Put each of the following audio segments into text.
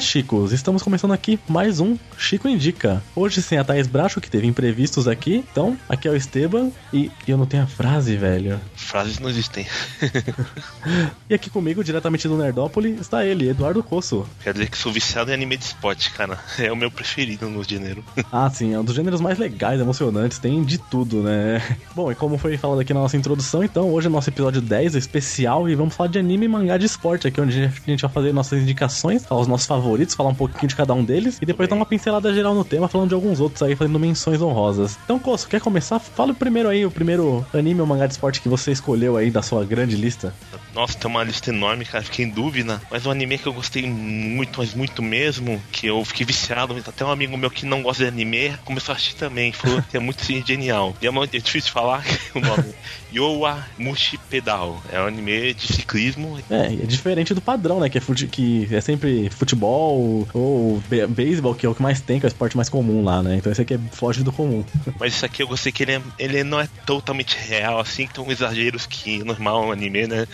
Olá, Chicos! Estamos começando aqui mais um Chico Indica. Hoje sem a Thaís Bracho, que teve imprevistos aqui. Então, aqui é o Esteban e eu não tenho a frase, velho. Frases não existem. e aqui comigo, diretamente do Nerdópolis, está ele, Eduardo Coço. Quer dizer que sou viciado em anime de esporte, cara. É o meu preferido no gênero. ah, sim, é um dos gêneros mais legais, emocionantes, tem de tudo, né? Bom, e como foi falado aqui na nossa introdução, então hoje é nosso episódio 10 especial e vamos falar de anime e mangá de esporte aqui, onde a gente vai fazer nossas indicações, falar os nossos favoritos, falar um pouquinho de cada um deles e depois dar uma pincelada geral no tema, falando de alguns outros aí, fazendo menções honrosas. Então, Coço, quer começar? Fala primeiro aí, o primeiro anime ou mangá de esporte que você escolheu aí da sua grande lista. Nossa, tem uma lista enorme, cara, fiquei em dúvida. Mas um anime que eu gostei muito, mas muito mesmo, que eu fiquei viciado, até um amigo meu que não gosta de anime começou a assistir também, falou que é muito genial. E é, é difícil falar o nome. Yowa Mushi Pedal. É um anime de ciclismo. É, é diferente do padrão, né? Que é, fute, que é sempre futebol ou beisebol, que é o que mais tem, que é o esporte mais comum lá, né? Então esse aqui é, foge do comum. Mas isso aqui eu gostei que ele, é, ele não é totalmente real, assim, que tem exageros que normal um anime, né?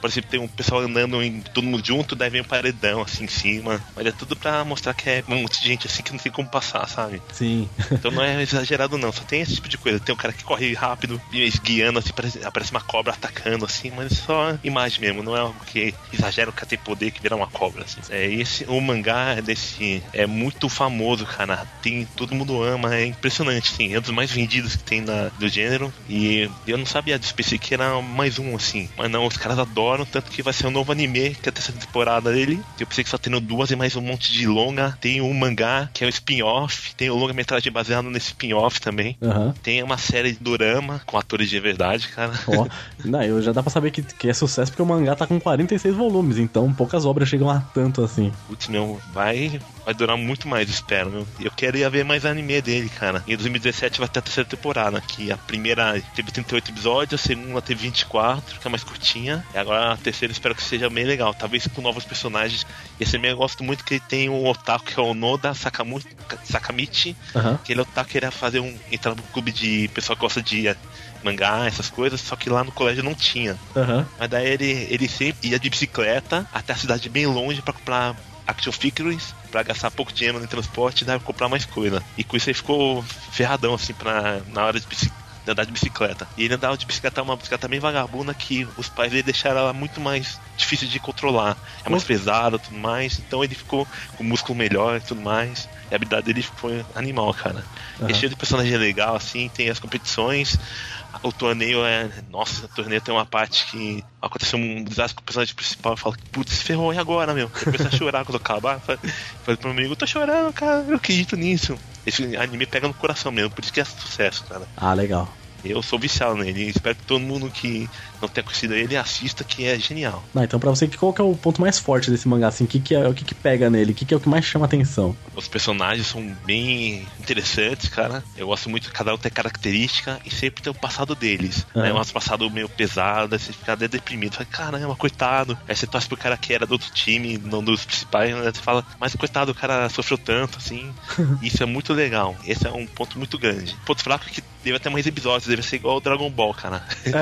Por exemplo, tem um pessoal andando em, todo mundo junto, daí vem um paredão assim em cima. Mas é tudo pra mostrar que é um monte de gente assim que não tem como passar, sabe? Sim. Então não é exagerado, não. Só tem esse tipo de coisa. Tem um cara que corre rápido, guiando assim pra aparece, aparece uma cobra atacando, assim, mas é só imagem mesmo, não é algo que exagera que tem poder que vira uma cobra, assim. É, esse, o mangá desse é muito famoso, cara. Tem, todo mundo ama, é impressionante, assim. É um dos mais vendidos que tem na, do gênero. E eu não sabia disso, pensei que era mais um, assim. Mas não, os caras adoram, tanto que vai ser um novo anime, que é a terceira temporada dele. Eu pensei que só tendo duas e mais um monte de longa. Tem um mangá, que é o um spin-off. Tem o um longa-metragem baseado nesse spin-off também. Uhum. Tem uma série de dorama com atores de verdade, cara. Ó, não, eu já dá pra saber que, que é sucesso porque o mangá tá com 46 volumes, então poucas obras chegam a tanto assim. Putz, meu, vai, vai durar muito mais, espero, meu. Eu quero ir ver mais anime dele, cara. Em 2017 vai ter a terceira temporada, que a primeira teve 38 episódios, a segunda teve 24, que é mais curtinha. E agora a terceira espero que seja bem legal, talvez com novos personagens. E esse anime eu gosto muito que ele tem um otaku que é o Noda Sakamuchi, Sakamichi, uhum. que ele é otaku que queria fazer um entrar no clube de pessoal que gosta de mangá, essas coisas, só que lá no colégio não tinha. Uhum. Mas daí ele, ele sempre ia de bicicleta até a cidade bem longe para comprar action figures para gastar pouco dinheiro no transporte e daí comprar mais coisa. E com isso ele ficou ferradão assim pra, na hora de bicicleta de andar de bicicleta. E ele andava de bicicleta, uma bicicleta bem vagabunda que os pais dele deixaram ela muito mais difícil de controlar. É mais pesada tudo mais. Então ele ficou com o músculo melhor e tudo mais. E a habilidade dele foi animal, cara. Uhum. É cheio de personagem legal, assim, tem as competições. O torneio é. Nossa, o torneio tem uma parte que aconteceu um desastre com o personagem principal. Eu falo, putz, ferrou, e agora, meu? Eu comecei a chorar quando acabar. Falei pro meu amigo, eu tô chorando, cara, eu acredito nisso. Esse anime pega no coração mesmo, por isso que é sucesso, cara. Ah, legal. Eu sou viciado nele. Espero que todo mundo que não tenha conhecido ele assista, que é genial. Ah, então pra você, qual que é o ponto mais forte desse mangá? Assim, o que, que é o que, que pega nele? O que, que é o que mais chama atenção? Os personagens são bem interessantes, cara. Eu gosto muito de cada um ter característica e sempre ter o passado deles. Uhum. Né? Um passado meio pesado, você fica até deprimido. Fala, caramba, coitado. Aí você torce pro cara que era do outro time, não dos principais, né? Você fala, mas coitado, o cara sofreu tanto, assim. Isso é muito legal. Esse é um ponto muito grande. Ponto fraco é que deve ter mais episódios, deve ser igual o Dragon Ball, cara.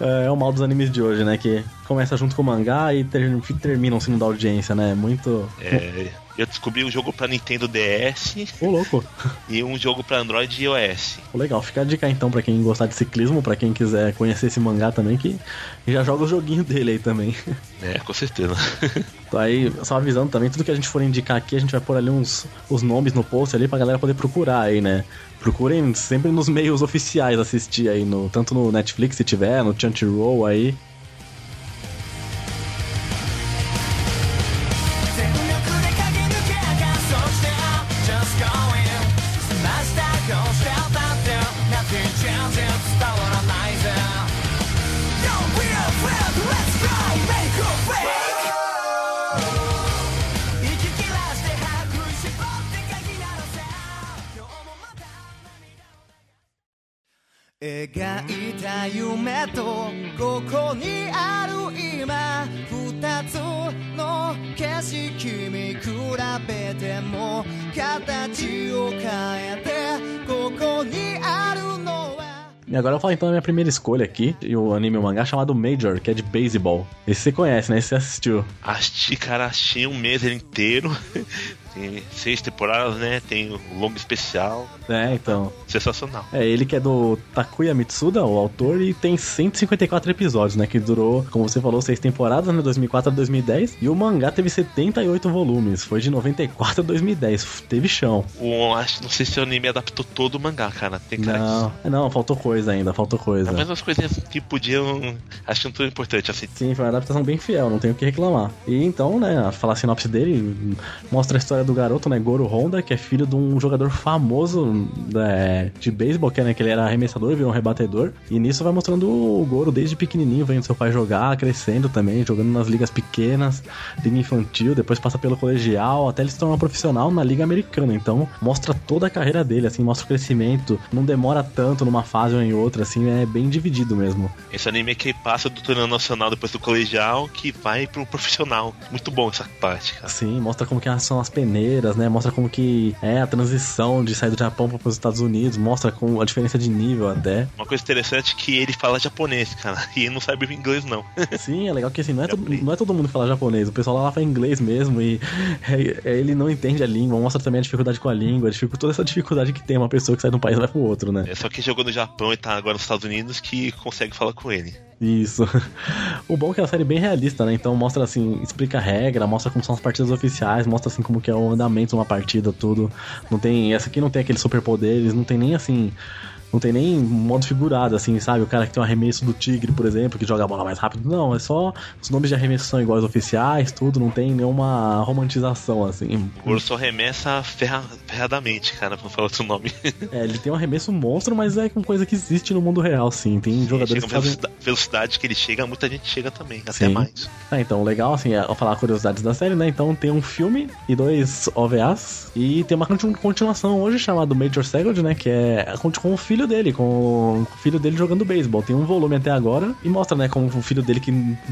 É. é o mal dos animes de hoje, né? Que começa junto com o mangá e ter, terminam sem mudar audiência, né? Muito. É. Eu descobri um jogo pra Nintendo DS. Ô, louco. E um jogo pra Android e iOS. Legal, fica a dica então pra quem gostar de ciclismo, pra quem quiser conhecer esse mangá também, que já joga o joguinho dele aí também. É, com certeza. Então aí, só avisando também, tudo que a gente for indicar aqui, a gente vai pôr ali uns os nomes no post ali pra galera poder procurar aí, né? Procurem sempre nos meios oficiais assistir aí, no, tanto no Netflix se tiver, no Crunchyroll aí. Primeira escolha aqui, e o anime o mangá chamado Major, que é de beisebol. Esse você conhece, né? Esse você assistiu. Assisti, cara, achei um mês inteiro. Tem seis temporadas, né? Tem o longo especial. É, então. Sensacional. É, ele que é do Takuya Mitsuda, o autor, e tem 154 episódios, né? Que durou, como você falou, seis temporadas, né? 2004 a 2010. E o mangá teve 78 volumes, foi de 94 a 2010. Teve chão. O, acho, não sei se o anime adaptou todo o mangá, cara. Tem cara Não, não, faltou coisa ainda, faltou coisa. Mas umas coisinhas que podiam. Acho que não tão importante assim. Sim, foi uma adaptação bem fiel, não tenho o que reclamar. E então, né, falar a sinopse dele, mostra a história do garoto, né, Goro Honda, que é filho de um jogador famoso né, de beisebol, que, é, né, que ele era arremessador e virou um rebatedor. E nisso vai mostrando o Goro desde pequenininho, vendo seu pai jogar, crescendo também, jogando nas ligas pequenas, liga infantil, depois passa pelo colegial, até ele se tornar um profissional na liga americana. Então, mostra toda a carreira dele, assim, mostra o crescimento, não demora tanto numa fase ou em outra, assim, é bem dividido mesmo. Esse anime é que passa do torneio nacional depois do colegial, que vai pro profissional. Muito bom essa parte, cara. Sim, mostra como que são as peneiras, né? Mostra como que é a transição de sair do Japão para os Estados Unidos, mostra com a diferença de nível até. Uma coisa interessante é que ele fala japonês, cara, e ele não sabe inglês, não. Sim, é legal que assim, não é, todo, não é todo mundo que fala japonês, o pessoal lá fala inglês mesmo e é, é, ele não entende a língua, mostra também a dificuldade com a língua, toda essa dificuldade que tem uma pessoa que sai de um país e vai pro outro, né? É só que jogou no Japão e tá agora nos Estados Unidos que consegue falar com ele. Isso. O bom é que é uma série bem realista, né? Então mostra assim, explica a regra, mostra como são as partidas oficiais, mostra assim como que é o andamento de uma partida, tudo. Não tem. Essa aqui não tem aqueles superpoderes, não tem nem assim. Não tem nem modo figurado, assim, sabe? O cara que tem um arremesso do tigre, por exemplo, que joga a bola mais rápido. Não, é só. Os nomes de arremesso são iguais oficiais, tudo, não tem nenhuma romantização, assim. O Ouro só arremessa ferra, ferradamente, cara, pra falar outro nome. É, ele tem um arremesso monstro, mas é uma coisa que existe no mundo real, sim. Tem sim, jogadores que fazem... velocidade que ele chega, muita gente chega também, sim. até mais. Ah, então, legal, assim, é falar curiosidades da série, né? Então tem um filme e dois OVAs. E tem uma continuação hoje chamada Major Second, né? Que é com o filho dele, com o filho dele jogando beisebol. Tem um volume até agora e mostra, né, como o filho dele, que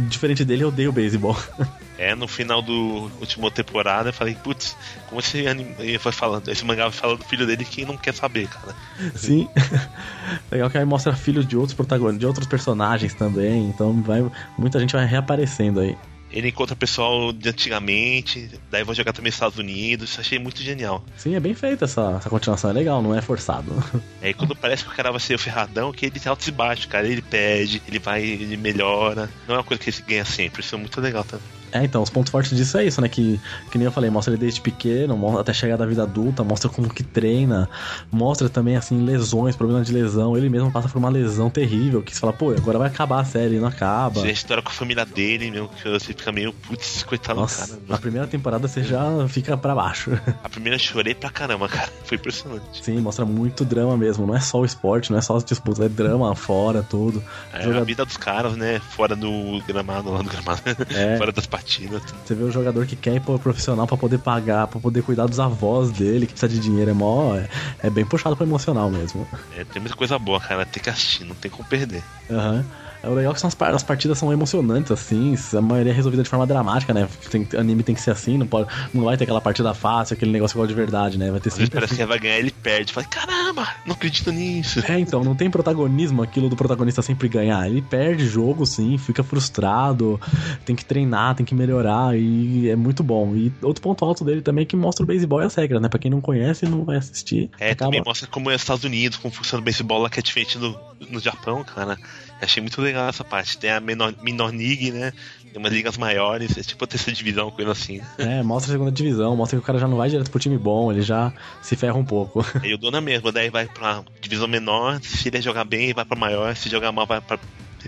diferente dele, odeia o beisebol. É, no final do última temporada eu falei, putz, como esse anime vai falando, esse mangá vai falando do filho dele que não quer saber, cara. Sim. Legal que aí mostra filhos de outros protagonistas, de outros personagens também, então vai muita gente vai reaparecendo aí. Ele encontra pessoal de antigamente, daí vão jogar também nos Estados Unidos. Achei muito genial. Sim, é bem feita essa, essa continuação, é legal, não é forçado. É, e quando parece que o cara vai ser o ferradão, que ele tem altos e baixos, cara. Ele pede, ele vai, ele melhora. Não é uma coisa que ele ganha sempre, isso é muito legal também. É, então, os pontos fortes disso é isso, né? Que, que nem eu falei, mostra ele desde pequeno, até chegar da vida adulta, mostra como que treina, mostra também, assim, lesões, problemas de lesão. Ele mesmo passa por uma lesão terrível, que você fala, pô, agora vai acabar a série, não acaba. Você a história com a família dele, meu, que você fica meio, putz, coitado Nossa, cara. Na primeira temporada você já fica pra baixo. A primeira eu chorei pra caramba, cara. Foi impressionante. Sim, mostra muito drama mesmo. Não é só o esporte, não é só as disputas, é drama fora, tudo. É Joga... a vida dos caras, né? Fora do gramado, lá do gramado. É. fora das Você vê o jogador que quer ir pro profissional para poder pagar, para poder cuidar dos avós dele, que precisa de dinheiro, é mó. É, é bem puxado pro emocional mesmo. É, tem muita coisa boa, cara. Tem que assistir, não tem como perder. Aham. Uhum. É o legal que são as, as, partidas são emocionantes, assim, a maioria é resolvida de forma dramática, né? Tem, anime tem que ser assim, não, pode, não vai ter aquela partida fácil, aquele negócio igual de verdade, né? Vai ter sempre. Parece assim. que vai ganhar, ele perde. Fala, caramba, não acredito nisso. É, então, não tem protagonismo aquilo do protagonista sempre ganhar. Ele perde jogo, sim, fica frustrado, tem que treinar, tem que melhorar, e é muito bom. E outro ponto alto dele também é que mostra o beisebol e as regras, né? Pra quem não conhece, não vai assistir. É, acaba... também mostra como é os Estados Unidos, como funciona o beisebol lá, que é diferente no Japão, cara. Achei muito legal essa parte. Tem a menor, menor league, né? Tem umas ligas maiores, é tipo a terceira divisão, coisa assim. É, mostra a segunda divisão, mostra que o cara já não vai direto pro time bom, ele já se ferra um pouco. E o dono mesmo, daí vai pra divisão menor, se ele jogar bem, vai pra maior, se jogar mal, vai pra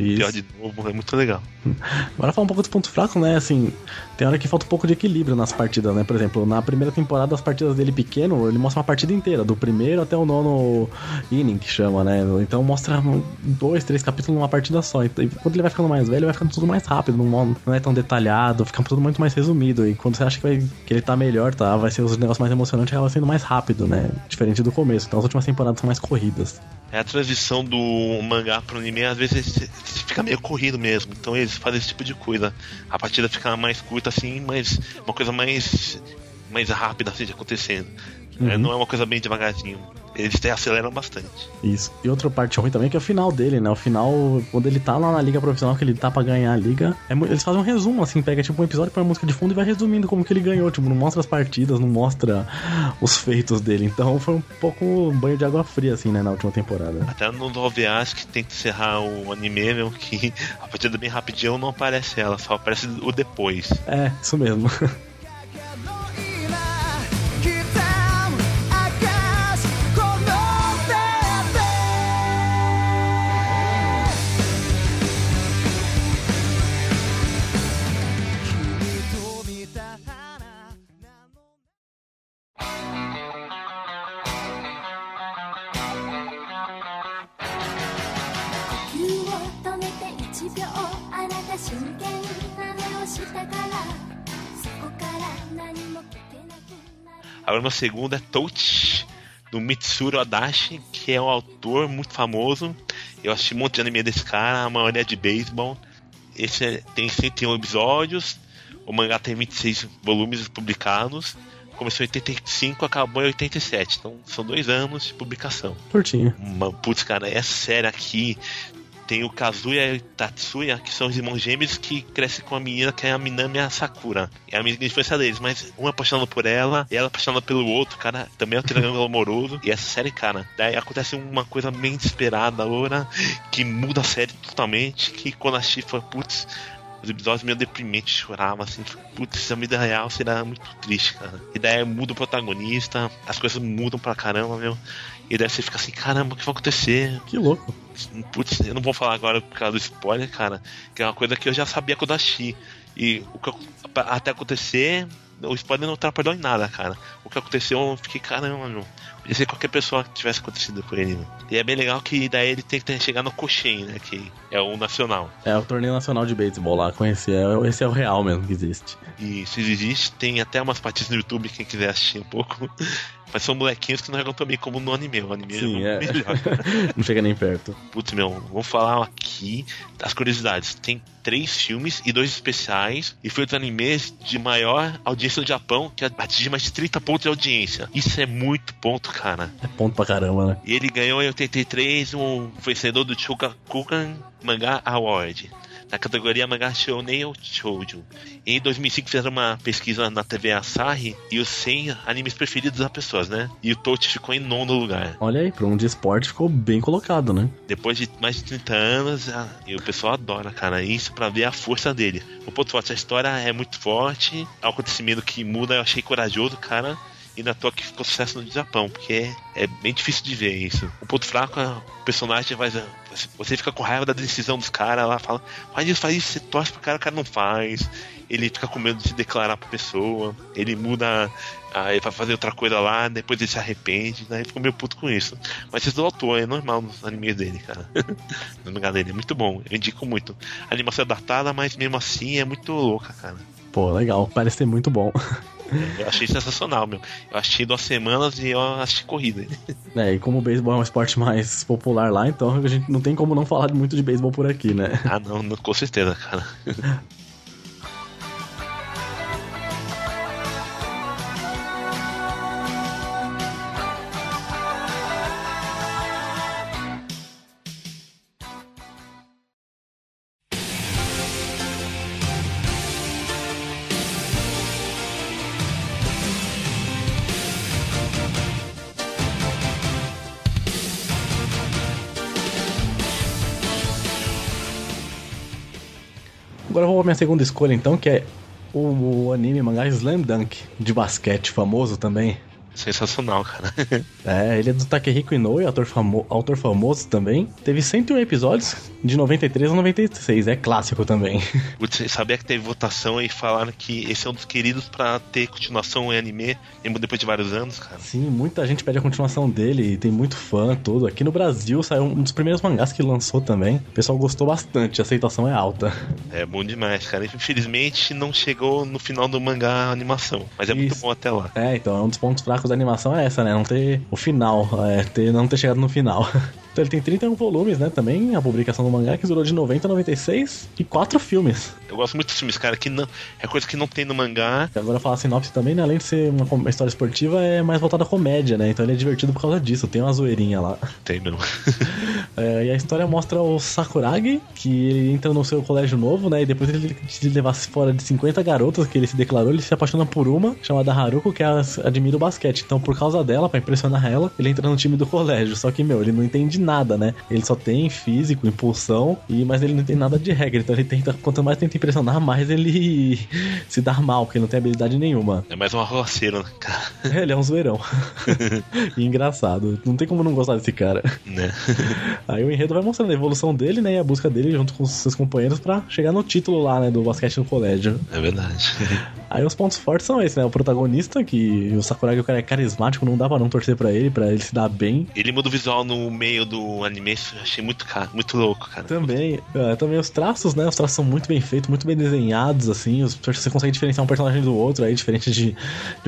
isso. Pior de novo, é muito legal. Agora falar um pouco dos pontos fracos, né? Assim, tem hora que falta um pouco de equilíbrio nas partidas, né? Por exemplo, na primeira temporada, as partidas dele pequeno, ele mostra uma partida inteira, do primeiro até o nono inning, que chama, né? Então mostra dois, três capítulos numa partida só. E quando ele vai ficando mais velho, vai ficando tudo mais rápido, não, não é tão detalhado, fica tudo muito mais resumido. E quando você acha que, vai, que ele tá melhor, tá? Vai ser os negócios mais emocionantes, acaba sendo mais rápido, né? Diferente do começo. Então as últimas temporadas são mais corridas. É a transição do mangá pro anime, às vezes fica meio corrido mesmo. Então eles fazem esse tipo de coisa. A partida fica mais curta assim, mas uma coisa mais mais rápida assim de acontecendo. É, Uhum. não é uma coisa bem devagarzinho. Eles até aceleram bastante. Isso. E outra parte ruim também é que é o final dele, né? O final, quando ele tá lá na liga profissional, que ele tá pra ganhar a liga, é eles fazem um resumo, assim, pega tipo um episódio, põe a música de fundo e vai resumindo como que ele ganhou. Tipo, não mostra as partidas, não mostra os feitos dele. Então foi um pouco um banho de água fria, assim, né, na última temporada. Até no do OVAs que tem que encerrar o anime, meu, que a partida bem rapidinho não aparece ela, só aparece o depois. É, isso mesmo. Agora meu segundo é Touch, do Mitsuru Adachi, que é um autor muito famoso. Eu assisti um monte de anime desse cara, a maioria é de beisebol. Esse é- tem 101 episódios, o mangá tem 26 volumes publicados. Começou em 85, acabou em 87, então são dois anos de publicação. Curtinho. Putz, cara, essa série aqui tem o Kazuya e o Tatsuya, que são os irmãos gêmeos que crescem com a menina que é a Minami e a Sakura. É a menina influência deles, mas um é apaixonado por ela, e ela é apaixonada pelo outro, cara, também é um triângulo amoroso. E essa série, cara, daí acontece uma coisa bem desesperada agora, que muda a série totalmente, que quando assisti foi, putz, os episódios meio deprimentes, chorava assim, putz, a vida real será muito triste, cara. E daí muda o protagonista, as coisas mudam pra caramba, meu. E daí você fica assim, caramba, o que vai acontecer? Que louco. Putz, eu não vou falar agora por causa do spoiler, cara, que é uma coisa que eu já sabia quando eu assisti. E o que eu- até acontecer, o spoiler não atrapalhou em nada, cara. O que aconteceu, eu fiquei, caramba, meu. Podia ser qualquer pessoa que tivesse acontecido por ele, meu. E é bem legal que daí ele tem que chegar no Cochem, né? Que é o nacional. É o torneio nacional de beisebol lá, conheci. É, esse é o real mesmo que existe. E se existe, tem até umas partidas no YouTube, quem quiser assistir um pouco. Mas são molequinhos que não jogam tão bem como no anime. O anime Sim, é é. melhor. Não chega nem perto. Putz, meu, vamos falar aqui das curiosidades. Tem três filmes e dois especiais, e foi um dos animes de maior audiência no Japão, que atingiu mais de 30 pontos de audiência. Isso é muito ponto, cara. É ponto pra caramba, né? E ele ganhou em 83 um vencedor do Shogakukan Manga Award. Na categoria Manga Shounen ou Shoujo. Em 2005 fizeram uma pesquisa na TV Asahi e os 100 animes preferidos das pessoas, né? E o Touch ficou em nono lugar. Olha aí, pra um de esporte ficou bem colocado, né? Depois de mais de 30 anos, e o pessoal adora, cara, isso pra ver a força dele. O ponto forte, a história é muito forte, é um acontecimento que muda, eu achei corajoso, cara. E na toa que ficou sucesso no Japão, porque é, é bem difícil de ver isso. O ponto fraco é o personagem vai. Você fica com raiva da decisão dos caras lá, fala, faz isso, faz isso, você torce pro cara, o cara não faz. Ele fica com medo de se declarar pra pessoa, ele muda, ah, ele fazer outra coisa lá, depois ele se arrepende, daí ficou meio puto com isso. Mas isso do autor, é normal nos animes dele, cara. no lugar dele, é muito bom, eu indico muito. A animação é datada, mas mesmo assim é muito louca, cara. Pô, legal. Parece ser muito bom. Eu achei sensacional, meu. Eu assisti duas semanas e eu assisti corrida. É, e como o beisebol é um esporte mais popular lá, então a gente não tem como não falar muito de beisebol por aqui, né? Ah, não, não com certeza, cara. minha segunda escolha, então, que é o, o anime mangá Slam Dunk, de basquete, famoso também. Sensacional, cara. É, ele é do Takehiko Inoue, autor, famo autor famoso também. Teve 101 episódios, de 93 a 96, é clássico também. Você sabia que teve votação e falaram que esse é um dos queridos pra ter continuação em anime, mesmo depois de vários anos, cara. Sim, muita gente pede a continuação dele, tem muito fã, tudo. Aqui no Brasil saiu um dos primeiros mangás que lançou também. O pessoal gostou bastante, a aceitação é alta. É bom demais, cara. Infelizmente não chegou no final do mangá a animação, mas é muito Isso. bom até lá. É, então, é um dos pontos fracos da animação é essa, né? Não ter o final, é, ter, não ter chegado no final. Então ele tem 31 volumes, né? Também a publicação do mangá, que durou de 90 a 96 e quatro filmes. Eu gosto muito desses filmes, cara, que não. É coisa que não tem no mangá. Agora falar a sinopse também, né? Além de ser uma, história esportiva, é mais voltada à comédia, né? Então ele é divertido por causa disso. Tem uma zoeirinha lá. Tem mesmo. É, e a história mostra o Sakuragi, que ele entra no seu colégio novo, né? E depois ele de levar fora de 50 garotas que ele se declarou, ele se apaixona por uma, chamada Haruko, que admira o basquete. Então, por causa dela, pra impressionar ela, ele entra no time do colégio. Só que, meu, ele não entende nada, né? Ele só tem físico, impulsão, e mas ele não tem nada de regra. Então ele tenta, quanto mais tenta impressionar, mais ele se dá mal, porque ele não tem habilidade nenhuma. É mais um arroceiro, né, cara? É, ele é um zoeirão. e engraçado. Não tem como não gostar desse cara. Né? Aí o enredo vai mostrando a evolução dele, né? E a busca dele junto com seus companheiros pra chegar no título lá, né? Do basquete no colégio. É verdade. Aí os pontos fortes são esses, né? O protagonista, que o Sakuragi, o cara é carismático, não dá pra não torcer pra ele, pra ele se dar bem. Ele muda o visual no meio do anime, achei muito, cara, muito louco, cara. Também, é, também os traços, né? Os traços são muito bem feitos, muito bem desenhados, assim. Os, você consegue diferenciar um personagem do outro aí, diferente de, de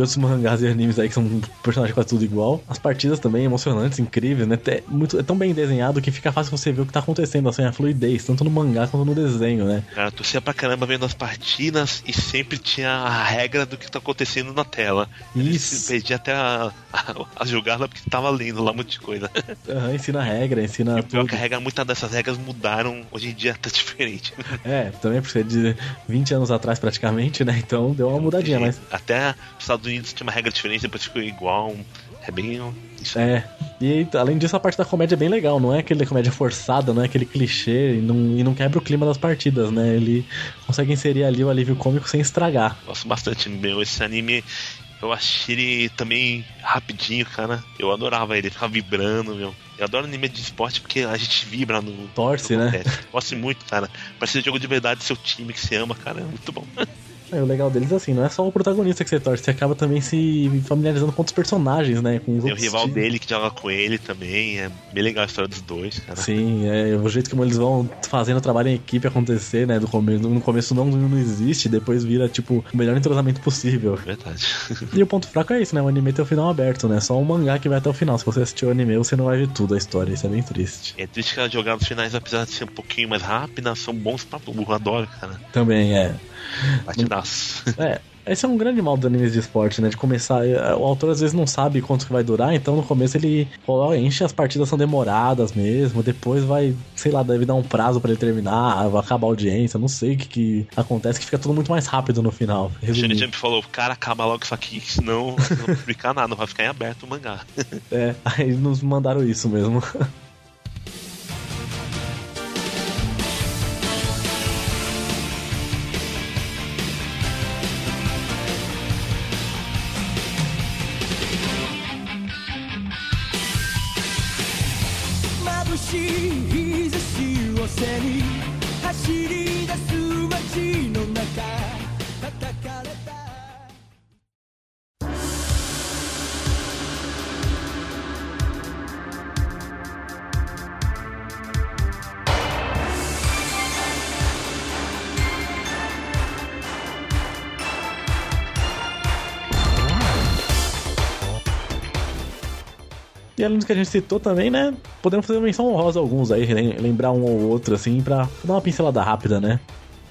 outros mangás e animes aí que são personagens quase tudo igual. As partidas também emocionantes, incríveis, né? É, muito, é tão bem desenhado que fica fácil você ver o que tá acontecendo, assim, a fluidez, tanto no mangá quanto no desenho, né? Cara, eu torcia pra caramba vendo as partidas e sempre tinha a regra do que tá acontecendo na tela. Isso. Perdi até a, a, a jogada porque tava lendo lá um monte de coisa. Aham, ensina a regra, ensina E pior é tudo. que a regra, muitas dessas regras mudaram, hoje em dia tá diferente. É, também por ser de 20 anos atrás praticamente, né? Então deu uma mudadinha, mas. Até os Estados Unidos tinha uma regra diferente, depois ficou igual. É bem. Isso É. E além disso, a parte da comédia é bem legal, não é aquele comédia forçada, não é aquele clichê e não, e não quebra o clima das partidas, né? Ele consegue inserir ali o alívio cômico sem estragar. Gosto bastante, meu. Esse anime, eu achei ele também rapidinho, cara. Eu adorava ele, ficava vibrando, meu. Eu adoro anime de esporte porque a gente vibra no. Torce, no né? Gosto muito, cara. Parece jogo de verdade, seu time que você ama, cara. É muito bom. É, o legal deles, assim, não é só o protagonista que você torce, você acaba também se familiarizando com outros personagens, né? Com os Tem o rival times. dele que joga com ele também. É bem legal a história dos dois, cara. Sim, é o jeito como eles vão fazendo o trabalho em equipe acontecer, né? Do começo, no começo não, não existe, depois vira, tipo, o melhor entrosamento possível. Verdade. E o ponto fraco é isso, né? O anime tem o final aberto, né? Só um mangá que vai até o final. Se você assistir o anime, você não vai ver tudo a história. Isso é bem triste. É triste que as jogadas finais, apesar de ser um pouquinho mais rápidas, são bons pra burro. Adoro, cara. Também é. Batidaço. É. Esse é um grande mal dos animes de esporte, né? De começar. é, O autor às vezes não sabe quanto que vai durar, então no começo ele enche as partidas são demoradas mesmo. Depois vai, sei lá, deve dar um prazo pra ele terminar, vai acabar a audiência. Não sei o que, que acontece, que fica tudo muito mais rápido no final. O Resumindo. Jump falou, cara, acaba logo isso aqui, senão não vai publicar nada, não vai ficar em aberto o mangá. É, aí nos mandaram isso mesmo. しい日差しを背に走り出す街の中 E além do que a gente citou também, né? Podemos fazer menção honrosa a alguns aí, lem- lembrar um ou outro, assim, pra dar uma pincelada rápida, né?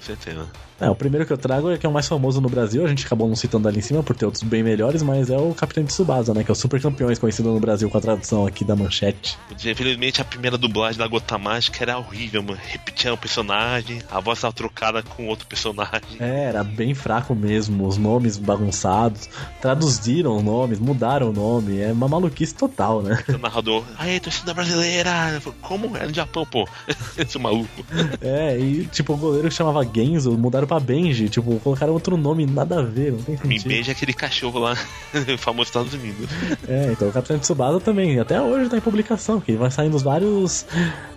Certeza. É, o primeiro que eu trago é que é o mais famoso no Brasil, a gente acabou não citando ali em cima por ter outros bem melhores, mas é o Capitão de Tsubasa, né? Que é o Super Campeões, conhecido no Brasil com a tradução aqui da manchete. Infelizmente a primeira dublagem da Gota Mágica era horrível, mano. Repetia o personagem, a voz estava trocada com outro personagem. É, era bem fraco mesmo, os nomes bagunçados, traduziram os nomes, mudaram o nome, é uma maluquice total, né? O narrador, aê, torcida brasileira! Como? É no Japão, pô. Esse maluco. É, e tipo, o goleiro que chamava Genzo mudaram pra Benji, tipo, colocaram outro nome, nada a ver, não tem Me sentido. beija aquele cachorro lá, famoso dos Estados Unidos. É, então o Capitão de Tsubasa também, até hoje tá em publicação, que vai saindo os vários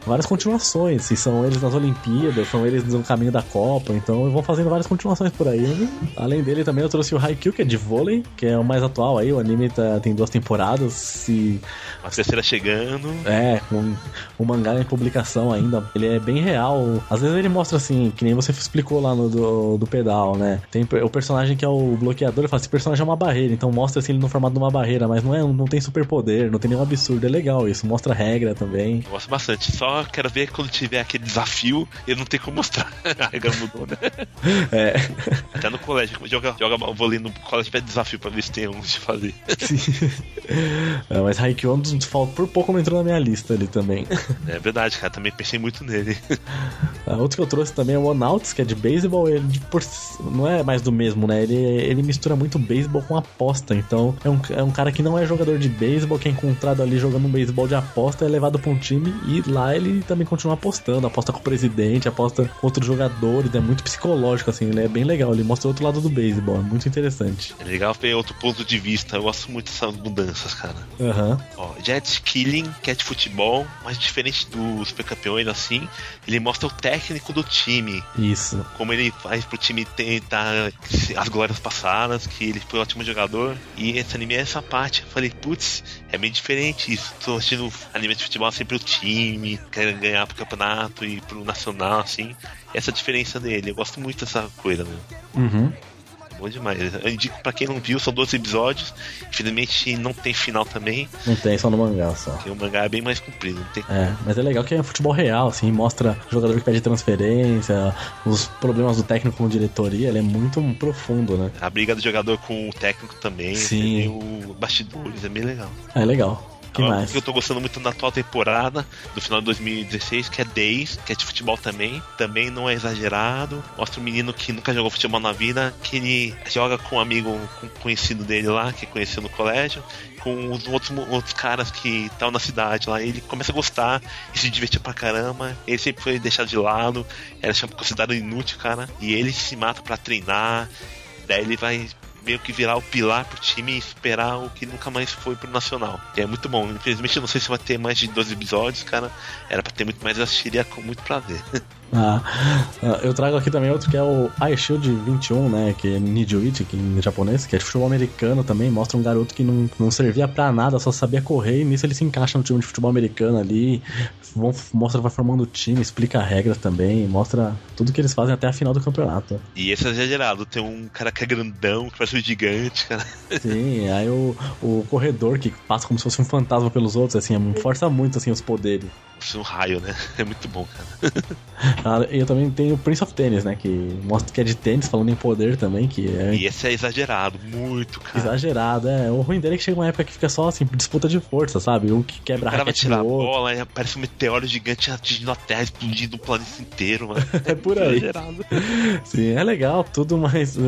várias continuações. Se são eles nas Olimpíadas, são eles no caminho da Copa. Então vão fazendo várias continuações por aí. Além dele, também eu trouxe o Haikyuu, que é de vôlei, que é o mais atual aí. O anime tá, tem duas temporadas. E A terceira chegando. é, com o mangá em publicação ainda. Ele é bem real. Às vezes ele mostra assim, que nem você explicou lá no do, do pedal, né? Tem o personagem que é o bloqueador, ele fala, esse personagem é uma barreira, então mostra assim ele no formato de uma barreira, mas não é, não tem superpoder, não tem nenhum absurdo, é legal isso, mostra regra também. Eu gosto bastante. Só quero ver quando tiver aquele desafio, ele não tem como mostrar. A regra mudou, né? É. Até no colégio. Joga, joga vôlei no colégio pede desafio pra ver se tem um de fazer. Sim. É, mas Haikyuu é por pouco não entrou na minha lista ali também. É verdade, cara. Também pensei muito nele. Ah, Outro que eu trouxe também é o Onauts, que é de beisebol. Ele de por- não é mais do mesmo, né? Ele, ele mistura muito beisebol com aposta. Então é um, é um cara que não é jogador de beisebol, que é encontrado ali jogando um beisebol de aposta, é levado pra um time e lá ele também continua apostando. Aposta com o presidente, aposta com outros jogadores. É muito psicológico, assim. Ele é bem legal. Ele mostra outro lado do beisebol. É muito interessante. É legal ver outro ponto de vista. Eu gosto muito dessas mudanças, cara. Aham. Ó, Jet Killing, que é de futebol, mas diferente dos super campeões, assim, ele mostra o técnico do time. Isso. Como ele faz pro time tentar as glórias passadas, que ele foi um ótimo jogador. E esse anime é essa parte. Eu falei, putz, é meio diferente isso. Tô assistindo anime de futebol sempre o time, quer ganhar pro campeonato e pro nacional, assim. Essa é diferença dele. Eu gosto muito dessa coisa, meu. Uhum. Bom demais. Eu indico pra quem não viu, são 12 episódios. Infelizmente não tem final também, Não tem, só no mangá só. porque o mangá é bem mais comprido. Não tem É, mas é legal que é futebol real, assim, mostra o jogador que pede transferência, os problemas do técnico com diretoria, ele é muito profundo, né? A briga do jogador com o técnico também. Sim. Tem o bastidores, é bem legal. É legal. Que mais? eu tô gostando muito da atual temporada, do final de 2016, que é 10, que é de futebol também. Também não é exagerado. Mostra um menino que nunca jogou futebol na vida, que ele joga com um amigo com um conhecido dele lá, que conheceu no colégio, com os outros, outros caras que estão na cidade lá. Ele começa a gostar e se divertir pra caramba. Ele sempre foi deixado de lado, era considerado inútil, cara. E ele se mata pra treinar. Daí ele vai meio que virar o pilar pro time e esperar o que nunca mais foi pro Nacional. E é muito bom. Infelizmente eu não sei se vai ter mais de 12 episódios, cara. Era pra ter muito mais, eu assistiria com muito prazer. Ah, ah, eu trago aqui também outro que é o Ice Shield 21, né? Que é Nijuichi, que em japonês, que é de futebol americano também. Mostra um garoto que não, não servia pra nada, só sabia correr. E nisso ele se encaixa no time de futebol americano ali. Vão- mostra vai formando o time, explica a regra também. Mostra tudo que eles fazem até a final do campeonato. E esse é exagerado. Tem um cara que é grandão, que parece um gigante, cara. Sim, aí o, o corredor que passa como se fosse um fantasma pelos outros, assim, força muito assim os poderes. É um raio, né? É muito bom, cara. Ah, e eu também tenho o Prince of Tennis, né? Que mostra que é de tênis, falando em poder também, que é E esse é exagerado, muito, cara. exagerado. É, o ruim dele é que chega uma época que fica só assim, disputa de força, sabe? Um que O quebra a cara vai raquete tirar a bola e aparece um meteoro gigante atingindo a Terra, explodindo o planeta inteiro, mano. É por aí. Exagerado. Sim, é legal, tudo, mas é,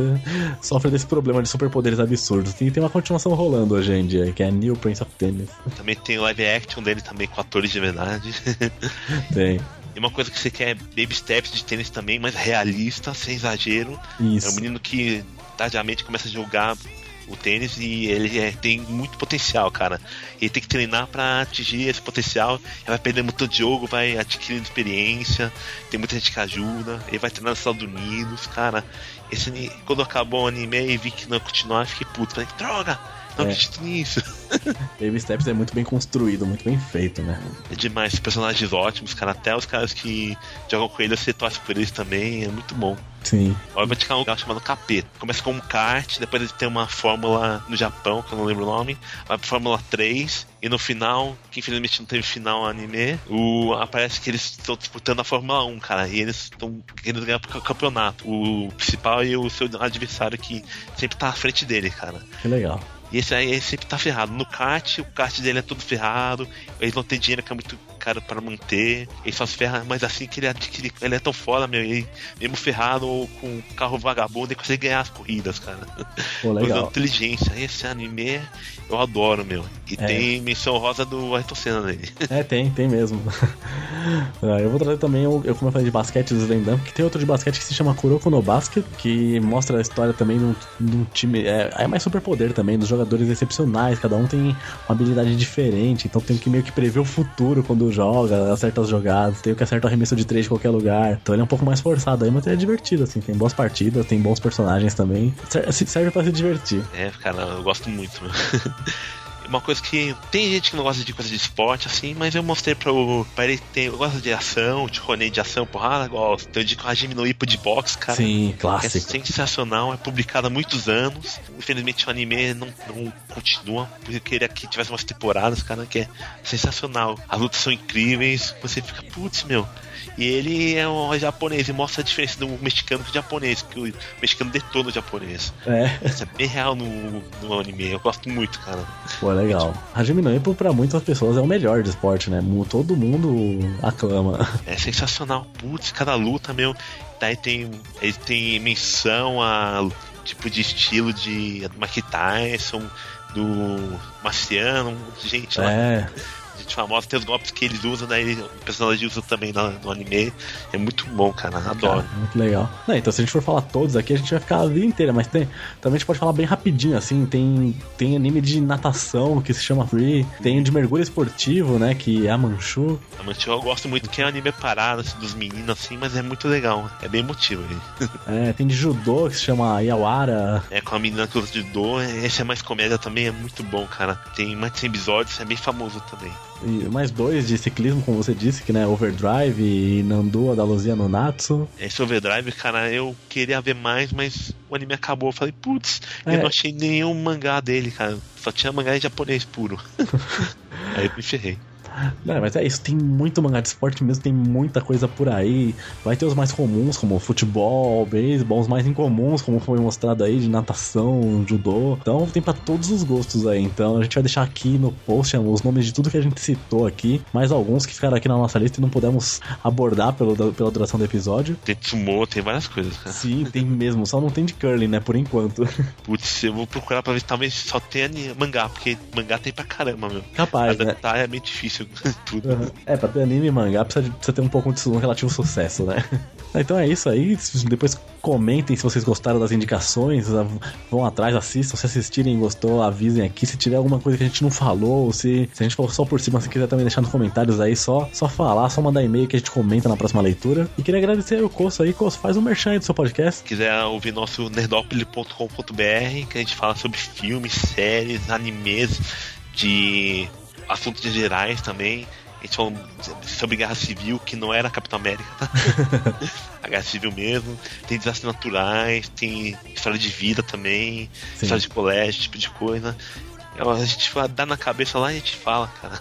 sofre desse problema de superpoderes absurdos. E tem uma continuação rolando hoje em dia, que é New Prince of Tennis. Também tem o live action dele também com atores de verdade. Tem. E uma coisa que você quer é baby steps de tênis também, mas realista, sem exagero. É um Isso. menino que tardiamente começa a jogar o tênis e ele é- tem muito potencial, cara. Ele tem que treinar pra atingir esse potencial. Ele vai perder muito de jogo, vai adquirindo experiência. Tem muita gente que ajuda. Ele vai treinar nos Estados Unidos, cara. Esse, quando acabou o anime e vi que não ia continuar, fiquei puto. Falei, droga! Não É. acredito nisso. Baby Steps é muito bem construído, muito bem feito, né? É demais, personagens ótimos, cara. Até os caras que jogam com ele, você torce por eles também, é muito bom. Sim. Agora vai ficar um lugar chamado Capeta. Começa com um kart, depois ele tem uma fórmula no Japão, que eu não lembro o nome, vai pra Fórmula 3, e no final, que infelizmente não teve final anime, o, aparece que eles estão disputando a Fórmula 1, cara, e eles estão querendo ganhar pro campeonato. O principal e o seu adversário que sempre tá à frente dele, cara. Que legal. E esse aí ele sempre tá ferrado. No kart, o kart dele é todo ferrado. Eles não tem dinheiro que é muito caro para manter. Ele só se ferra, mas assim que ele adquire. Ele é tão foda, meu. Ele, mesmo ferrado ou com carro vagabundo, ele consegue ganhar as corridas, cara. Pô, Usando legal. inteligência. Esse anime eu adoro, meu. E É. tem menção rosa do Ayrton Senna nele. É, tem, tem mesmo. Ah, eu vou trazer também, eu como eu falei de basquete do Slendam, que tem outro de basquete que se chama Kuroko no Basket, que mostra a história também de um, de um time. É, é mais superpoder também, dos jogadores excepcionais, cada um tem uma habilidade diferente, então tem que meio que prever o futuro quando joga, acerta as jogadas, tem que acerta o arremesso de três de qualquer lugar. Então ele é um pouco mais forçado aí, mas é divertido, assim. Tem boas partidas, tem bons personagens também. Ser- Serve pra se divertir. É, cara, eu gosto muito. Uma coisa que tem gente que não gosta de coisa de esporte, assim, mas eu mostrei pra, o, pra ele ter. Eu gosto de ação, de rolê de ação, porrada, gosto. Então eu digo a Jimmy no Ipo de boxe, cara. Sim, É clássico. sensacional, é publicado há muitos anos. Infelizmente o anime não, não continua, porque eu queria que tivesse umas temporadas, cara, que é sensacional. As lutas são incríveis, você fica, putz, meu. E ele é um japonês e mostra a diferença do mexicano pro japonês, que o mexicano detona o japonês. É, Isso é bem real no, no anime, eu gosto muito, cara. pô, legal. Hajime no Ippo, pra muitas pessoas, é o melhor de esporte, né? Todo mundo aclama. É sensacional, putz, cada luta, meu. Daí tem. Ele tem menção a tipo de estilo de Mike Tyson, do Marciano, gente lá, É, gente famosa, tem os golpes que eles usam, daí o personagem usa também no, no anime. É muito bom, cara, adoro. Cara, muito legal. Não, então, se a gente for falar todos aqui, a gente vai ficar a vida inteira, mas tem, também a gente pode falar bem rapidinho, assim. Tem, tem anime de natação que se chama Free, tem de mergulho esportivo, né? Que é a Manchu. Mas eu gosto muito que é um anime parado, assim, dos meninos, assim, mas é muito legal. É bem emotivo, gente. É, tem de judô que se chama Yawara. É com a menina que usa de dor, esse é mais comédia também, é muito bom, cara. Tem mais de 100 episódios, é bem famoso também. E mais dois de ciclismo, como você disse, que né, Overdrive e Nandua da Luzia no Natsu. Esse Overdrive, cara, eu queria ver mais, mas o anime acabou. Eu falei, putz, É. eu não achei nenhum mangá dele, cara. Só tinha mangá em japonês puro. Aí eu me ferrei. Não, mas é isso, tem muito mangá de esporte mesmo, tem muita coisa por aí. Vai ter os mais comuns, como futebol, beisebol, os mais incomuns, como foi mostrado aí, de natação, judô. Então tem pra todos os gostos aí. Então a gente vai deixar aqui no post os nomes de tudo que a gente citou aqui, mais alguns que ficaram aqui na nossa lista e não pudemos abordar pelo, pela duração do episódio. Tem Tsumo, tem várias coisas, cara. Sim, tem mesmo, só não tem de curling, né, por enquanto. Putz, eu vou procurar pra ver se talvez só tenha mangá, porque mangá tem pra caramba, meu. Capaz, né? Adaptar é meio difícil tudo. Uhum. É, pra ter anime e mangá precisa, de- precisa ter um pouco de um relativo sucesso, né? Então é isso aí. Depois comentem se vocês gostaram das indicações. Vão atrás, assistam. Se assistirem e gostou, avisem aqui. Se tiver alguma coisa que a gente não falou, ou se, se a gente falou só por cima, se quiser também deixar nos comentários aí, só, só falar, só mandar e-mail que a gente comenta na próxima leitura. E queria agradecer o Coço aí. Coço, faz um merchan aí do seu podcast. Se quiser ouvir nosso nerdopoli.com.br, que a gente fala sobre filmes, séries, animes, de assuntos gerais também. A gente falou sobre guerra civil, que não era Capitão América, tá? a guerra civil mesmo. Tem desastres naturais, tem história de vida também, Sim. história de colégio, tipo de coisa. É, A gente dá na cabeça lá e a gente fala, cara.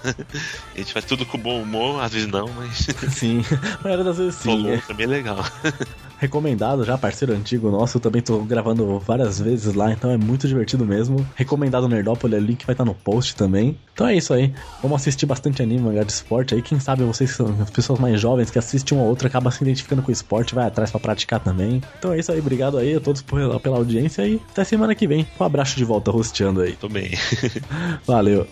A gente faz tudo com bom humor, às vezes não, mas Sim, a maioria das vezes sim. falou é. também é legal. Recomendado já, parceiro antigo nosso. Eu também tô gravando várias vezes lá, então é muito divertido mesmo. Recomendado Nerdópolis, o link vai estar no post também. Então é isso aí. Vamos assistir bastante anime, mangá de esporte aí. Quem sabe vocês que são as pessoas mais jovens que assistem um ou outro acabam se identificando com o esporte, vai atrás pra praticar também. Então é isso aí, obrigado aí a todos por- pela audiência e até semana que vem. Um abraço de volta rosteando aí. Tô bem. Valeu.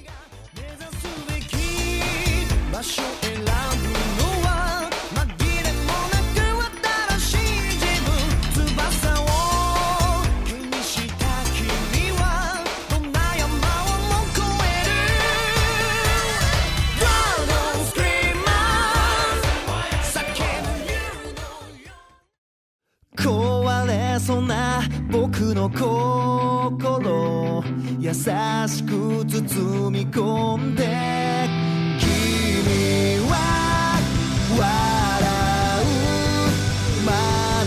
包み込んで君は笑うま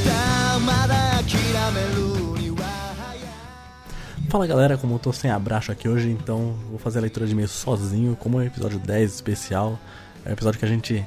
だまだ諦めるには早い Fala galera, como eu tô sem abraço aqui hoje, então vou fazer a leitura de e-mails sozinho, como é o episódio 10 especial. É o episódio que a gente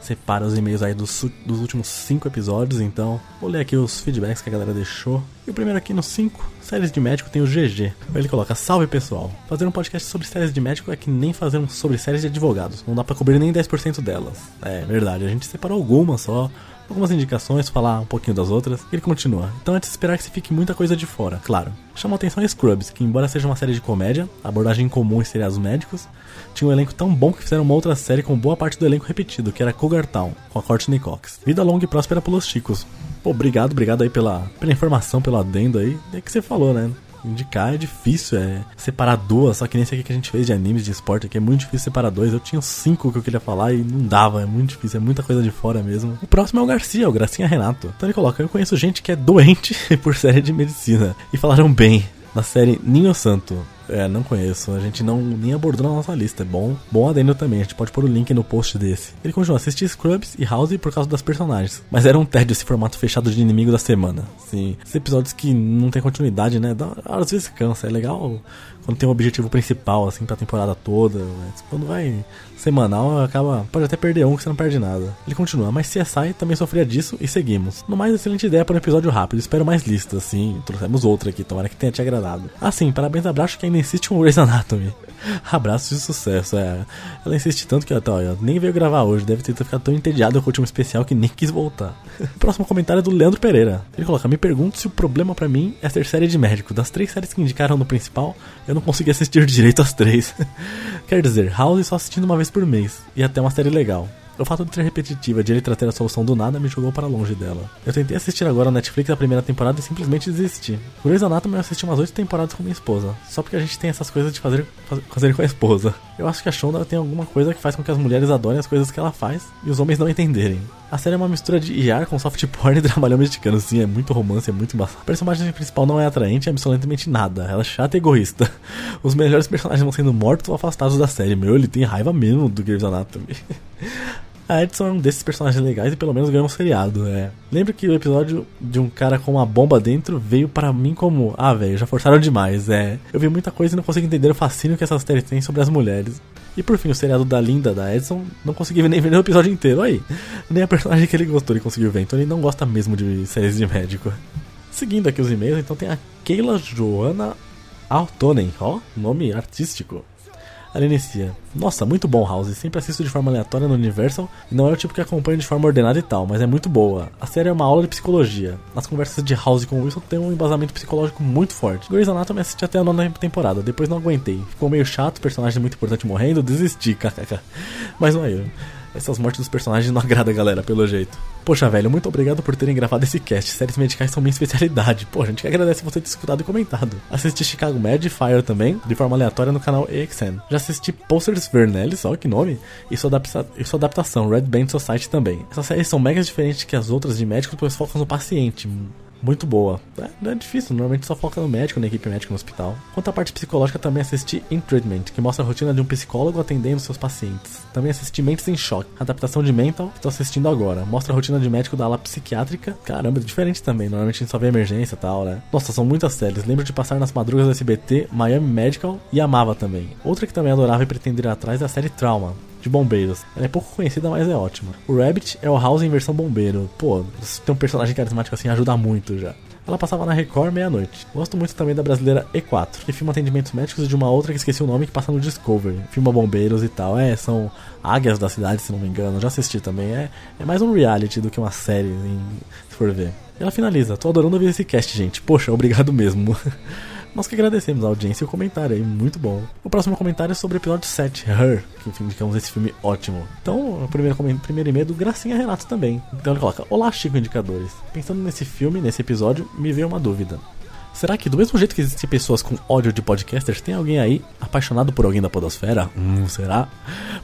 separa os e-mails aí dos, su- dos últimos 5 episódios, então vou ler aqui os feedbacks que a galera deixou. E o primeiro aqui no 5, séries de médico, tem o GG. Ele coloca: Salve pessoal, fazer um podcast sobre séries de médico é que nem fazer um sobre séries de advogados, não dá pra cobrir nem 10% delas. É verdade, a gente separou algumas só algumas indicações, falar um pouquinho das outras. E ele continua. Então é de esperar que se fique muita coisa de fora, claro. Chama a atenção Scrubs, que embora seja uma série de comédia, a abordagem comum em seriados médicos, tinha um elenco tão bom que fizeram uma outra série com boa parte do elenco repetido, que era Cougar Town, com a Courtney Cox. Vida longa e próspera pelos chicos. Pô, obrigado, obrigado aí pela, pela informação, pelo adendo aí. É que você falou, né? indicar é difícil, é separar duas, só que nesse aqui que a gente fez de animes de esporte aqui é muito difícil separar dois. Eu tinha cinco que eu queria falar e não dava, é muito difícil, é muita coisa de fora mesmo. O próximo é o Garcia, o Gracinha Renato. Então ele coloca: Eu conheço gente que é doente por série de medicina e falaram bem da série Ninho Santo. É, não conheço. A gente não nem abordou na nossa lista. É bom, bom adendo também. A gente pode pôr o link no post desse. Ele continua assistir Scrubs e House por causa das personagens. Mas era um tédio esse formato fechado de inimigo da semana. Sim, esses episódios que não tem continuidade, né? Dá, às vezes cansa. É legal quando tem um objetivo principal, assim, pra temporada toda. Mas quando vai semanal, acaba. Pode até perder um que você não perde nada. Ele continua, mas CSI também sofria disso e seguimos. No mais, excelente ideia para um episódio rápido. Espero mais listas, assim. Trouxemos outra aqui, tomara que tenha te agradado. Assim, parabéns, abraço que ainda insiste com Grey's Anatomy. Abraços de sucesso, é. Ela insiste tanto que até, olha, nem veio gravar hoje, deve ter ficado tão entediado com o último especial que nem quis voltar. Próximo comentário é do Leandro Pereira. Ele coloca: Me pergunto se o problema para mim é ser série de médico. Das três séries que indicaram no principal, eu não consegui assistir direito as três. Quer dizer, House só assistindo uma vez por mês, e até uma série legal. O fato de ser repetitiva, de ele trazer a solução do nada, me jogou para longe dela. Eu tentei assistir agora na Netflix a primeira temporada e simplesmente desisti. Grey's Anatomy eu assisti umas oito temporadas com minha esposa, só porque a gente tem essas coisas de fazer, fazer com a esposa. Eu acho que a Shonda tem alguma coisa que faz com que as mulheres adorem as coisas que ela faz e os homens não entenderem. A série é uma mistura de IR com soft porn e dramalhão mexicano, sim, é muito romance, é muito embaçado. A personagem principal não é atraente, é absolutamente nada, ela é chata e egoísta. Os melhores personagens vão sendo mortos ou afastados da série, meu, ele tem raiva mesmo do Grey's Anatomy. A Edson é um desses personagens legais e pelo menos ganhou um seriado, é. Lembro que o episódio de um cara com uma bomba dentro veio para mim como, ah, velho, já forçaram demais, é. Eu vi muita coisa e não consigo entender o fascínio que essas séries têm sobre as mulheres. E por fim, o seriado da Linda, da Edson, não consegui nem ver o episódio inteiro, aí. Nem a personagem que ele gostou ele conseguiu ver, então ele não gosta mesmo de séries de médico. Seguindo aqui os e-mails, então tem a Keila Joana Altonen, ó, nome artístico. Ela inicia. Nossa, muito bom House. Sempre assisto de forma aleatória no Universal não é o tipo que acompanho de forma ordenada e tal, mas é muito boa. A série é uma aula de psicologia. As conversas de House com Wilson tem um embasamento psicológico muito forte. Grey's Anatomy assisti até a nona temporada, depois não aguentei. Ficou meio chato, personagem muito importante morrendo, desisti, kkk. Mas não é eu. Essas mortes dos personagens não agrada a galera, pelo jeito. Poxa, velho, muito obrigado por terem gravado esse cast. Séries medicais são minha especialidade. Pô, a gente agradece você ter escutado e comentado. Assisti Chicago Med e Fire também, de forma aleatória no canal AXN. Já assisti Posters Vernelli, olha que nome, e sua, e sua adaptação, Red Band Society também. Essas séries são mega diferentes que as outras de médicos, pois focam no paciente muito boa. É, não é difícil, normalmente só foca no médico, na equipe médica no hospital. Quanto à parte psicológica, também assisti In Treatment, que mostra a rotina de um psicólogo atendendo seus pacientes. Também assisti Mentes em Choque, adaptação de Mental, que estou assistindo agora. Mostra a rotina de médico da ala psiquiátrica. Caramba, é diferente também, normalmente a gente só vê emergência e tal, né? Nossa, são muitas séries. Lembro de passar nas madrugas do SBT, Miami Medical e amava também. Outra que também adorava e pretendia atrás é a série Trauma, de bombeiros. Ela é pouco conhecida, mas é ótima. O Rabbit é o House em versão bombeiro. Pô, ter um personagem carismático assim ajuda muito já. Ela passava na Record meia-noite. Gosto muito também da brasileira E4, que filma atendimentos médicos e de uma outra que esqueci o nome que passa no Discovery. Filma bombeiros e tal. É, são águias da cidade, se não me engano. Já assisti também. É, é mais um reality do que uma série, se for ver. E ela finaliza. Tô adorando ouvir esse cast, gente. Poxa, obrigado mesmo. Nós que agradecemos a audiência e o comentário aí, muito bom. O próximo comentário é sobre o episódio 7, Her, que indicamos esse filme ótimo. Então, o primeiro, primeiro e-mail é do Gracinha Renato também. Então ele coloca: Olá, Chico Indicadores. Pensando nesse filme, nesse episódio, me veio uma dúvida. Será que do mesmo jeito que existem pessoas com ódio de podcasters, tem alguém aí apaixonado por alguém da podosfera? Hum, será?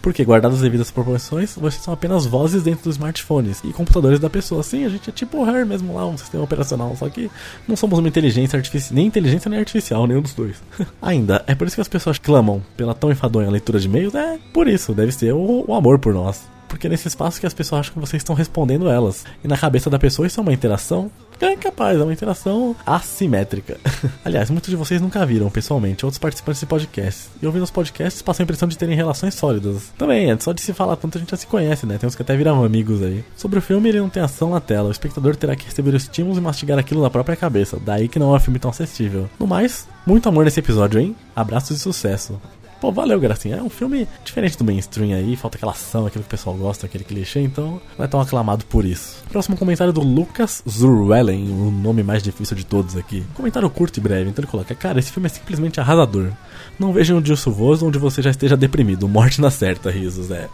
Porque, guardadas as devidas proporções, vocês são apenas vozes dentro dos smartphones e computadores da pessoa. Sim, a gente é tipo o Her mesmo lá, um sistema operacional, só que não somos uma inteligência artificial, nem inteligência nem artificial, nenhum dos dois. Ainda, é por isso que as pessoas clamam pela tão enfadonha leitura de e-mails? É, por isso, deve ser o, o amor por nós porque é nesse espaço que as pessoas acham que vocês estão respondendo elas. E na cabeça da pessoa isso é uma interação é capaz, é uma interação assimétrica. Aliás, muitos de vocês nunca viram pessoalmente outros participantes de podcasts. E ouvindo os podcasts, passam a impressão de terem relações sólidas. Também, é só de se falar tanto a gente já se conhece, né? Tem uns que até viram amigos aí. Sobre o filme, ele não tem ação na tela. O espectador terá que receber os estímulos e mastigar aquilo na própria cabeça. Daí que não é um filme tão acessível. No mais, muito amor nesse episódio, hein? Abraços e sucesso. Pô, valeu, Gracinha. É um filme diferente do mainstream aí, falta aquela ação, aquilo que o pessoal gosta, aquele clichê, então não é tão aclamado por isso. Próximo comentário do Lucas Zurwellen, o nome mais difícil de todos aqui. Comentário curto e breve, então ele coloca: Cara, esse filme é simplesmente arrasador. Não veja um dia chuvoso onde você já esteja deprimido. Morte na certa, risos. É.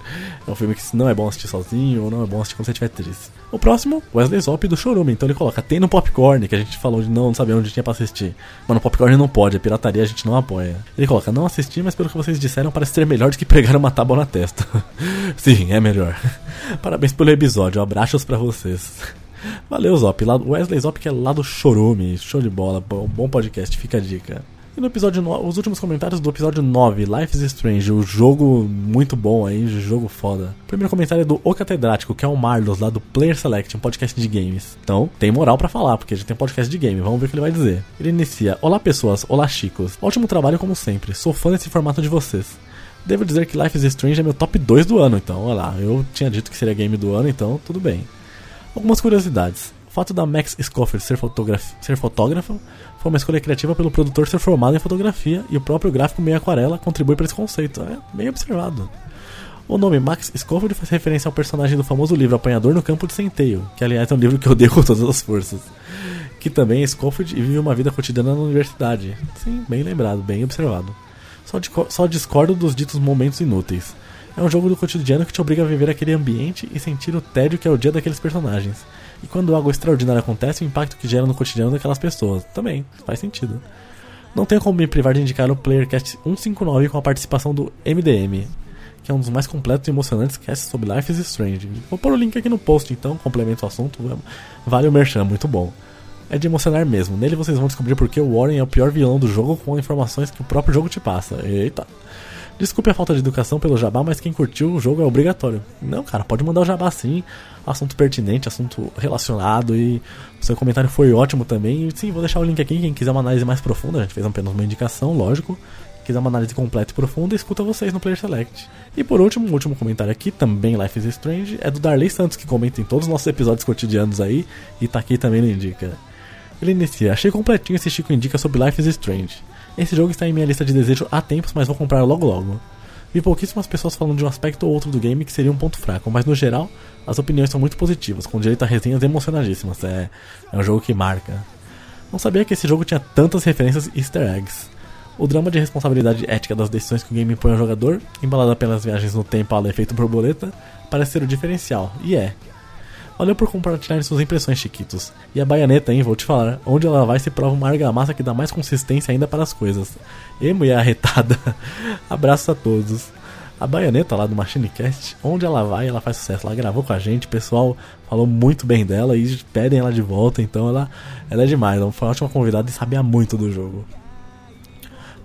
É um filme que não é bom assistir sozinho ou não é bom assistir quando você estiver triste. O próximo, Wesley Zop do Chorume. Então ele coloca: Tem no Popcorn, que a gente falou de não, não saber onde tinha pra assistir. Mas no Popcorn não pode, a pirataria a gente não apoia. Ele coloca: Não assisti, mas pelo que vocês disseram, parece ser melhor do que pregar uma tábua na testa. Sim, é melhor. Parabéns pelo episódio, abraços para vocês. Valeu, Zop. Wesley Zop, que é lá do Chorume. Show de bola. Bom, bom podcast, fica a dica. E no episódio os últimos comentários do episódio 9, Life is Strange, o jogo muito bom aí, jogo foda. Primeiro comentário é do O Catedrático, que é o Marlos, lá do Player Select, um podcast de games. Então, tem moral para falar, porque já tem um podcast de game, vamos ver o que ele vai dizer. Ele inicia: Olá pessoas, olá chicos. Ótimo trabalho como sempre, sou fã desse formato de vocês. Devo dizer que Life is Strange é meu top 2 do ano, então, olha lá, eu tinha dito que seria game do ano, então tudo bem. Algumas curiosidades. O fato da Max Scofield ser, ser fotógrafa foi uma escolha criativa pelo produtor ser formado em fotografia e o próprio gráfico meio aquarela contribui para esse conceito. É bem observado. O nome Max Scofield faz referência ao personagem do famoso livro Apanhador no Campo de Centeio, que aliás é um livro que eu odeio com todas as forças. Que também é Scofield e vive uma vida cotidiana na universidade. Sim, bem lembrado, bem observado. Só, só discordo dos ditos momentos inúteis. É um jogo do cotidiano que te obriga a viver aquele ambiente e sentir o tédio que é o dia daqueles personagens. E quando algo extraordinário acontece, o impacto que gera no cotidiano daquelas pessoas. Também, faz sentido. Não tenho como me privar de indicar o PlayerCast 159 com a participação do MDM, que é um dos mais completos e emocionantes casts sobre Life is Strange. Vou pôr o link aqui no post então, complemento o assunto. Vale o merchan, muito bom. É de emocionar mesmo. Nele vocês vão descobrir porque o Warren é o pior vilão do jogo com informações que o próprio jogo te passa. Eita. Desculpe a falta de educação pelo jabá, mas quem curtiu o jogo é obrigatório. Não, cara, pode mandar o jabá sim. Assunto pertinente, assunto relacionado e seu comentário foi ótimo também. E sim, vou deixar o link aqui. Quem quiser uma análise mais profunda, a gente fez apenas uma indicação, lógico. Quiser uma análise completa e profunda, escuta vocês no Player Select. E por último, um último comentário aqui, também Life is Strange, é do Darley Santos, que comenta em todos os nossos episódios cotidianos aí e tá aqui também no Indica. Ele inicia: Achei completinho esse Chico Indica sobre Life is Strange. Esse jogo está em minha lista de desejo há tempos, mas vou comprar logo logo. Vi pouquíssimas pessoas falando de um aspecto ou outro do game que seria um ponto fraco, mas no geral, as opiniões são muito positivas, com direito a resenhas emocionadíssimas. É, é um jogo que marca. Não sabia que esse jogo tinha tantas referências easter eggs. O drama de responsabilidade ética das decisões que o game impõe ao jogador, embalado pelas viagens no tempo ao efeito borboleta, parece ser o diferencial, e é. Valeu por compartilhar suas impressões, Chiquitos. E a baianeta, hein, vou te falar. Onde ela vai se prova uma argamassa que dá mais consistência ainda para as coisas. E mulher arretada. Abraços a todos. A baianeta lá do MachineCast, onde ela vai, ela faz sucesso. Ela gravou com a gente, o pessoal falou muito bem dela e pedem ela de volta. Então ela, ela é demais. Ela foi uma ótima convidada e sabia muito do jogo.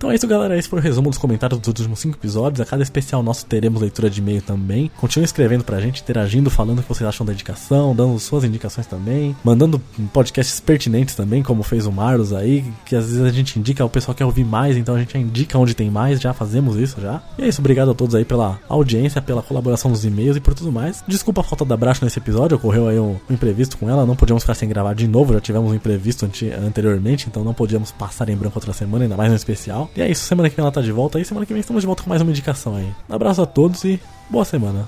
Então é isso, galera. Esse foi o resumo dos comentários dos últimos 5 episódios. A cada especial nosso teremos leitura de e-mail também. Continue escrevendo pra gente, interagindo, falando o que vocês acham da indicação, dando suas indicações também, mandando podcasts pertinentes também, como fez o Marlos aí, que às vezes a gente indica, o pessoal quer ouvir mais, então a gente indica onde tem mais, já fazemos isso já. E é isso, obrigado a todos aí pela audiência, pela colaboração nos e-mails e por tudo mais. Desculpa a falta da Bracho nesse episódio, ocorreu aí um imprevisto com ela, não podíamos ficar sem gravar de novo, já tivemos um imprevisto anteriormente, então não podíamos passar em branco outra semana, ainda mais no especial. E é isso, semana que vem ela tá de volta aí, semana que vem estamos de volta com mais uma indicação aí. Um abraço a todos e boa semana.